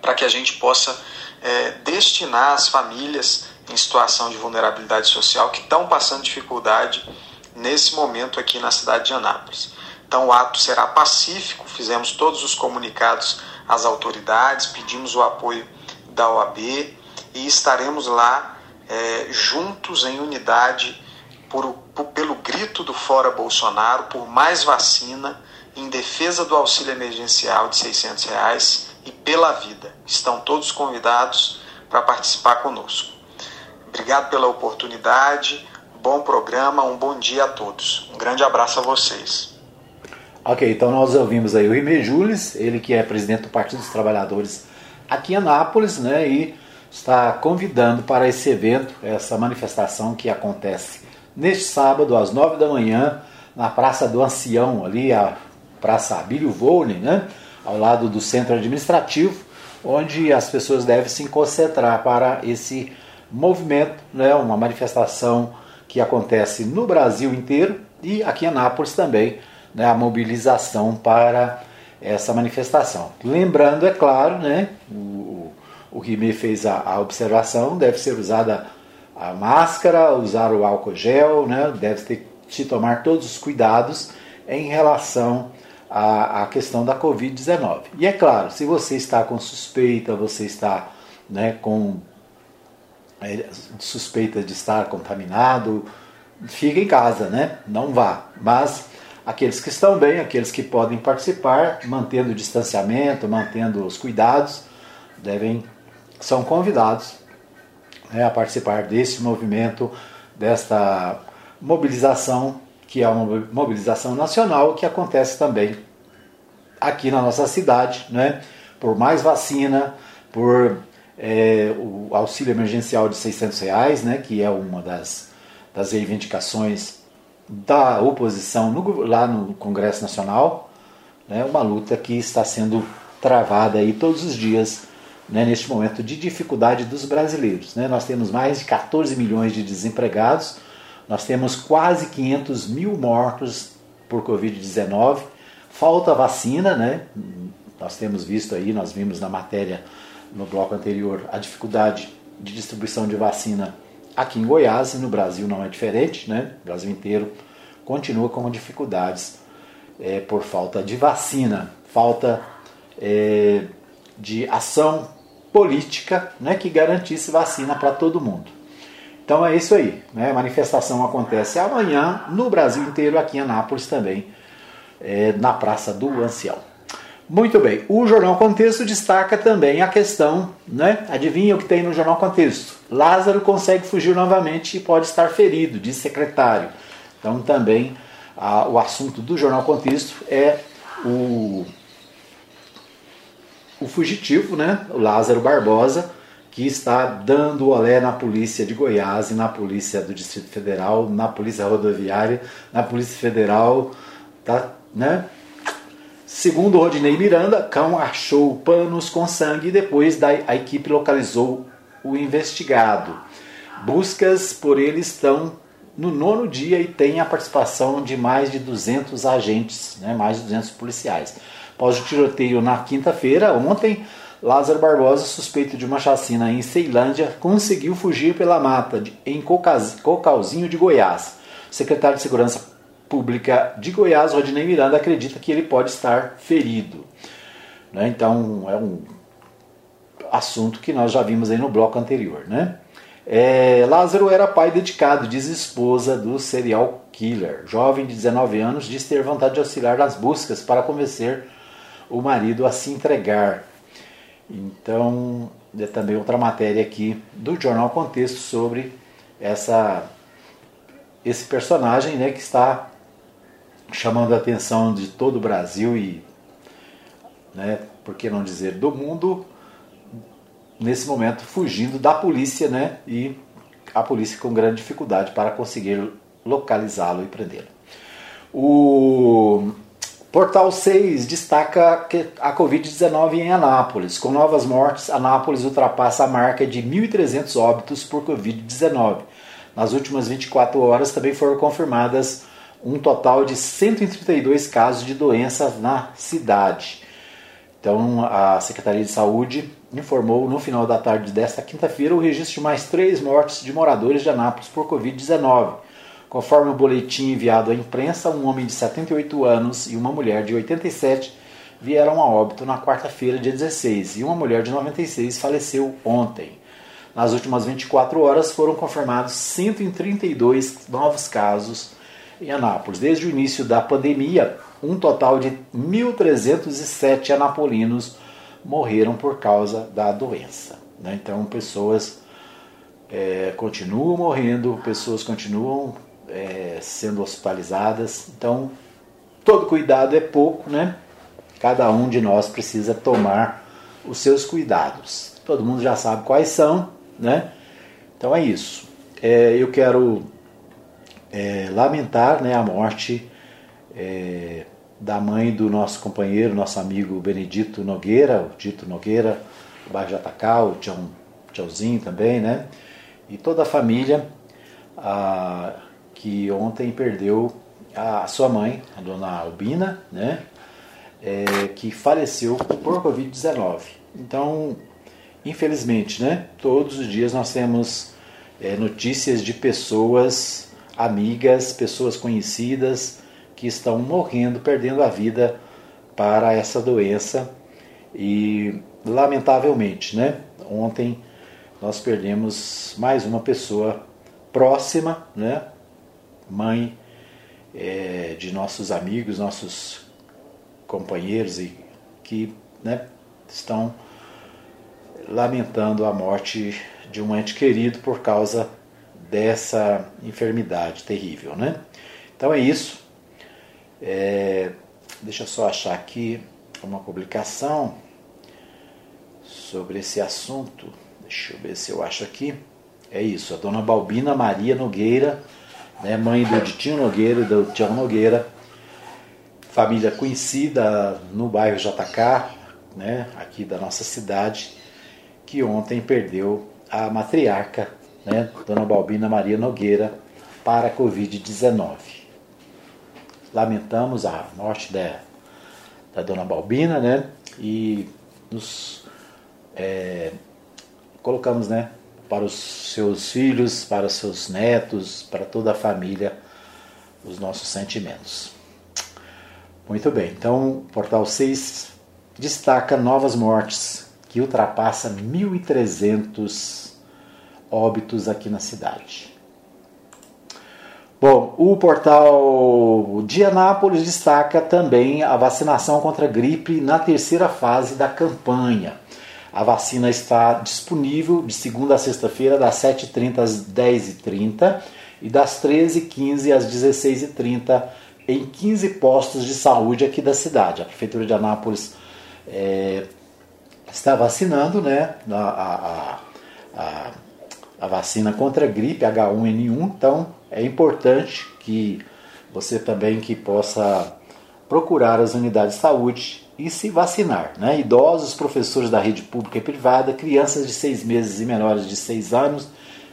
para que a gente possa é, destinar às famílias em situação de vulnerabilidade social que estão passando dificuldade nesse momento aqui na cidade de Anápolis. Então o ato será pacífico, fizemos todos os comunicados às autoridades, pedimos o apoio da OAB e estaremos lá é, juntos em unidade por, por, pelo grito do Fora Bolsonaro, por mais vacina, em defesa do auxílio emergencial de 600 reais e pela vida. Estão todos convidados para participar conosco. Obrigado pela oportunidade, bom programa, um bom dia a todos. Um grande abraço a vocês. Ok, então nós ouvimos aí o Rimé Jules, ele que é presidente do Partido dos Trabalhadores aqui em Anápolis, né, e está convidando para esse evento, essa manifestação que acontece neste sábado, às nove da manhã, na Praça do Ancião, ali a Praça Abílio Volney, né? ao lado do centro administrativo, onde as pessoas devem se concentrar para esse movimento, né? uma manifestação que acontece no Brasil inteiro e aqui em Anápolis também, né? a mobilização para essa manifestação. Lembrando, é claro, né? o, o Rimé fez a, a, observação, deve ser usada a máscara, usar o álcool gel, né? deve ter que tomar todos os cuidados em relação à, à questão da Covid-19. E é claro, se você está com suspeita, você está né, com é, suspeita de estar contaminado, fique em casa, né? não vá. Mas aqueles que estão bem, aqueles que podem participar, mantendo o distanciamento, mantendo os cuidados, devem são convidados né, a participar desse movimento, desta mobilização, que é uma mobilização nacional, que acontece também aqui na nossa cidade, né, por mais vacina, por é, o auxílio emergencial de 600 reais, né, que é uma das, das reivindicações da oposição no, lá no Congresso Nacional, né, uma luta que está sendo travada aí todos os dias né, neste momento de dificuldade dos brasileiros. Né? Nós temos mais de 14 milhões de desempregados, nós temos quase 500 mil mortos por Covid-19, falta vacina, né? nós temos visto aí, nós vimos na matéria no bloco anterior, a dificuldade de distribuição de vacina aqui em Goiás e no Brasil não é diferente, né? o Brasil inteiro continua com dificuldades é, por falta de vacina, falta é, de ação política né, que garantisse vacina para todo mundo. Então é isso aí. Né? A manifestação acontece amanhã no Brasil inteiro, aqui em Anápolis também, é, na Praça do Ancião. Muito bem. O Jornal Contexto destaca também a questão, né? Adivinha o que tem no Jornal Contexto? Lázaro consegue fugir novamente e pode estar ferido, diz secretário. Então também a, o assunto do Jornal Contexto é o, o fugitivo, né? O Lázaro Barbosa, que está dando olé na polícia de Goiás e na polícia do Distrito Federal, na polícia rodoviária, na polícia federal, tá, né? Segundo Rodinei Miranda, cão achou panos com sangue e depois a equipe localizou o investigado. Buscas por ele estão no nono dia e tem a participação de mais de 200 agentes, né, mais de 200 policiais. Após o tiroteio na quinta-feira, ontem, Lázaro Barbosa, suspeito de uma chacina em Ceilândia, conseguiu fugir pela mata em Cocalzinho de Goiás. O secretário de Segurança Pública de Goiás, Rodinei Miranda, acredita que ele pode estar ferido. Né? Então, é um assunto que nós já vimos aí no bloco anterior. Né? É, Lázaro era pai dedicado, diz esposa do serial killer. Jovem de 19 anos, diz ter vontade de auxiliar nas buscas para convencer o marido a se entregar. Então, é também outra matéria aqui do Jornal Contexto sobre essa, esse personagem né, que está chamando a atenção de todo o Brasil e, né, por que não dizer, do mundo, nesse momento fugindo da polícia, né, e a polícia com grande dificuldade para conseguir localizá-lo e prendê-lo. O Portal 6 destaca a Covid-19 em Anápolis. Com novas mortes, Anápolis ultrapassa a marca de 1.300 óbitos por Covid-19. Nas últimas 24 horas também foram confirmadas um total de 132 casos de doença na cidade. Então, a Secretaria de Saúde informou no final da tarde desta quinta-feira o registro de mais três mortes de moradores de Anápolis por Covid-19. Conforme o boletim enviado à imprensa, um homem de 78 anos e uma mulher de 87 vieram a óbito na quarta-feira, dia 16, e uma mulher de 96 faleceu ontem. Nas últimas 24 horas foram confirmados 132 novos casos em Anápolis. Desde o início da pandemia, um total de 1.307 anapolinos morreram por causa da doença. Né? Então, pessoas é, continuam morrendo, pessoas continuam é, sendo hospitalizadas. Então, todo cuidado é pouco, né? Cada um de nós precisa tomar os seus cuidados. Todo mundo já sabe quais são, né? Então é isso. É, eu quero é, lamentar né, a morte é, da mãe do nosso companheiro, nosso amigo Benedito Nogueira, o Dito Nogueira, do bairro Jatacal, o Tchão, Tchãozinho também, né? E toda a família a, que ontem perdeu a sua mãe, a dona Albina, né? É, que faleceu por Covid-19. Então, infelizmente, né? Todos os dias nós temos é, notícias de pessoas amigas, pessoas conhecidas que estão morrendo, perdendo a vida para essa doença. E lamentavelmente, né? Ontem nós perdemos mais uma pessoa próxima, né? Mãe é, de nossos amigos, nossos companheiros e que né, estão lamentando a morte de um ente querido por causa dessa enfermidade terrível, né? Então é isso. É, deixa eu só achar aqui uma publicação sobre esse assunto. Deixa eu ver se eu acho aqui. É isso, a dona Balbina Maria Nogueira, né, mãe do Ditinho Nogueira e do Tião Nogueira, família conhecida no bairro JK, né, aqui da nossa cidade, que ontem perdeu a matriarca né, Dona Balbina Maria Nogueira, para a Covid-19. Lamentamos a morte da, da Dona Balbina, né, e nos é, colocamos, né, para os seus filhos, para os seus netos, para toda a família, os nossos sentimentos. Muito bem, então o Portal 6 destaca novas mortes que ultrapassa 1.300 óbitos aqui na cidade. Bom, o portal de Anápolis destaca também a vacinação contra a gripe na terceira fase da campanha. A vacina está disponível de segunda a sexta-feira, das 7h30 às 10h30 e das 13h15 às 16h30 em 15 postos de saúde aqui da cidade. A Prefeitura de Anápolis é, está vacinando né, a, a, a, a, vacina contra a gripe H1N1, então é importante que você também que possa procurar as unidades de saúde e se vacinar. Né? Idosos, professores da rede pública e privada, crianças de seis meses e menores de seis anos,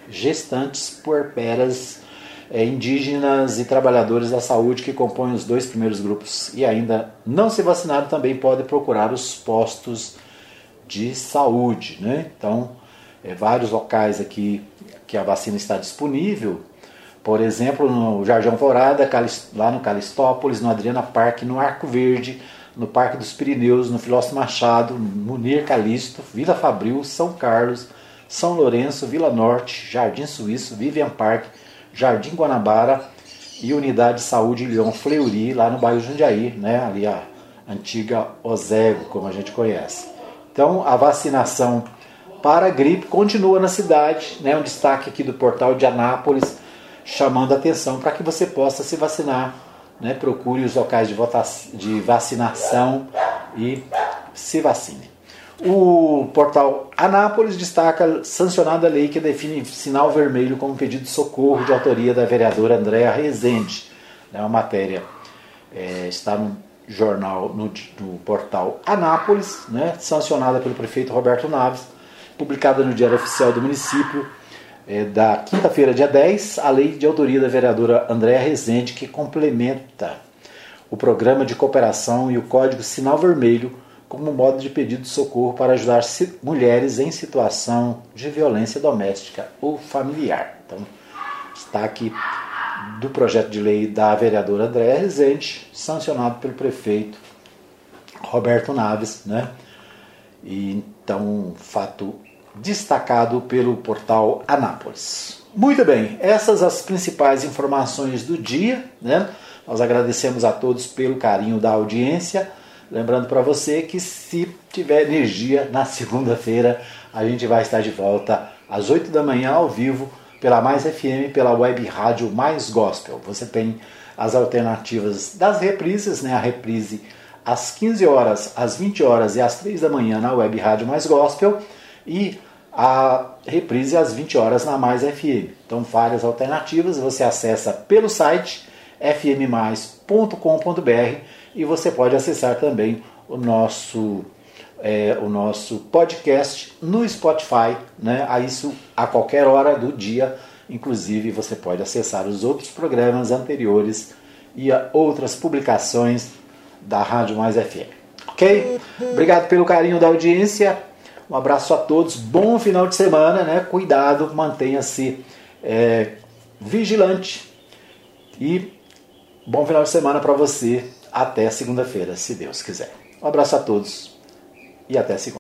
gestantes, puerperas, é, indígenas e trabalhadores da saúde que compõem os dois primeiros grupos e ainda não se vacinaram também podem procurar os postos de saúde. Né? Então, é, vários locais aqui que a vacina está disponível, por exemplo, no Jardim Alvorada, lá no Calistópolis, no Adriana Parque, no Arco Verde, no Parque dos Pirineus, no Filósofo Machado, no Nir Calisto, Vila Fabril, São Carlos, São Lourenço, Vila Norte, Jardim Suíço, Vivian Park, Jardim Guanabara e Unidade de Saúde Leão Fleury, lá no bairro Jundiaí, né? ali a antiga Ozego, como a gente conhece. Então, a vacinação para a gripe continua na cidade, né? um destaque aqui do portal de Anápolis, chamando a atenção para que você possa se vacinar. Né? Procure os locais de, de vacinação e se vacine. O portal Anápolis destaca sancionada a lei que define sinal vermelho como pedido de socorro de autoria da vereadora Andréa Rezende. É uma matéria é, está no jornal, no, no, portal Anápolis, né, sancionada pelo prefeito Roberto Naves, publicada no Diário Oficial do município é, da quinta-feira, dia 10, a lei de autoria da vereadora Andréa Rezende, que complementa o programa de cooperação e o código Sinal Vermelho como modo de pedido de socorro para ajudar mulheres em situação de violência doméstica ou familiar. Então, está aqui do projeto de lei da vereadora Andréa Rezende, sancionado pelo prefeito Roberto Naves, né? E, então, fato destacado pelo portal Anápolis. Muito bem, essas as principais informações do dia, né? Nós agradecemos a todos pelo carinho da audiência. Lembrando para você que se tiver energia na segunda-feira, a gente vai estar de volta às 8 da manhã ao vivo pela Mais FM, pela web rádio Mais Gospel. Você tem as alternativas das reprises, né? A reprise às 15 horas, às 20 horas e às 3 da manhã na web rádio Mais Gospel e a reprise às 20 horas na Mais FM. Então, várias alternativas, você acessa pelo site fmmais.com.br e você pode acessar também o nosso é, o nosso podcast no Spotify, né? A isso a qualquer hora do dia. Inclusive você pode acessar os outros programas anteriores e outras publicações da Rádio Mais FM. Ok? Obrigado pelo carinho da audiência. Um abraço a todos. Bom final de semana, né? Cuidado, mantenha-se é, vigilante e bom final de semana para você até segunda-feira, se Deus quiser. Um abraço a todos e até segunda.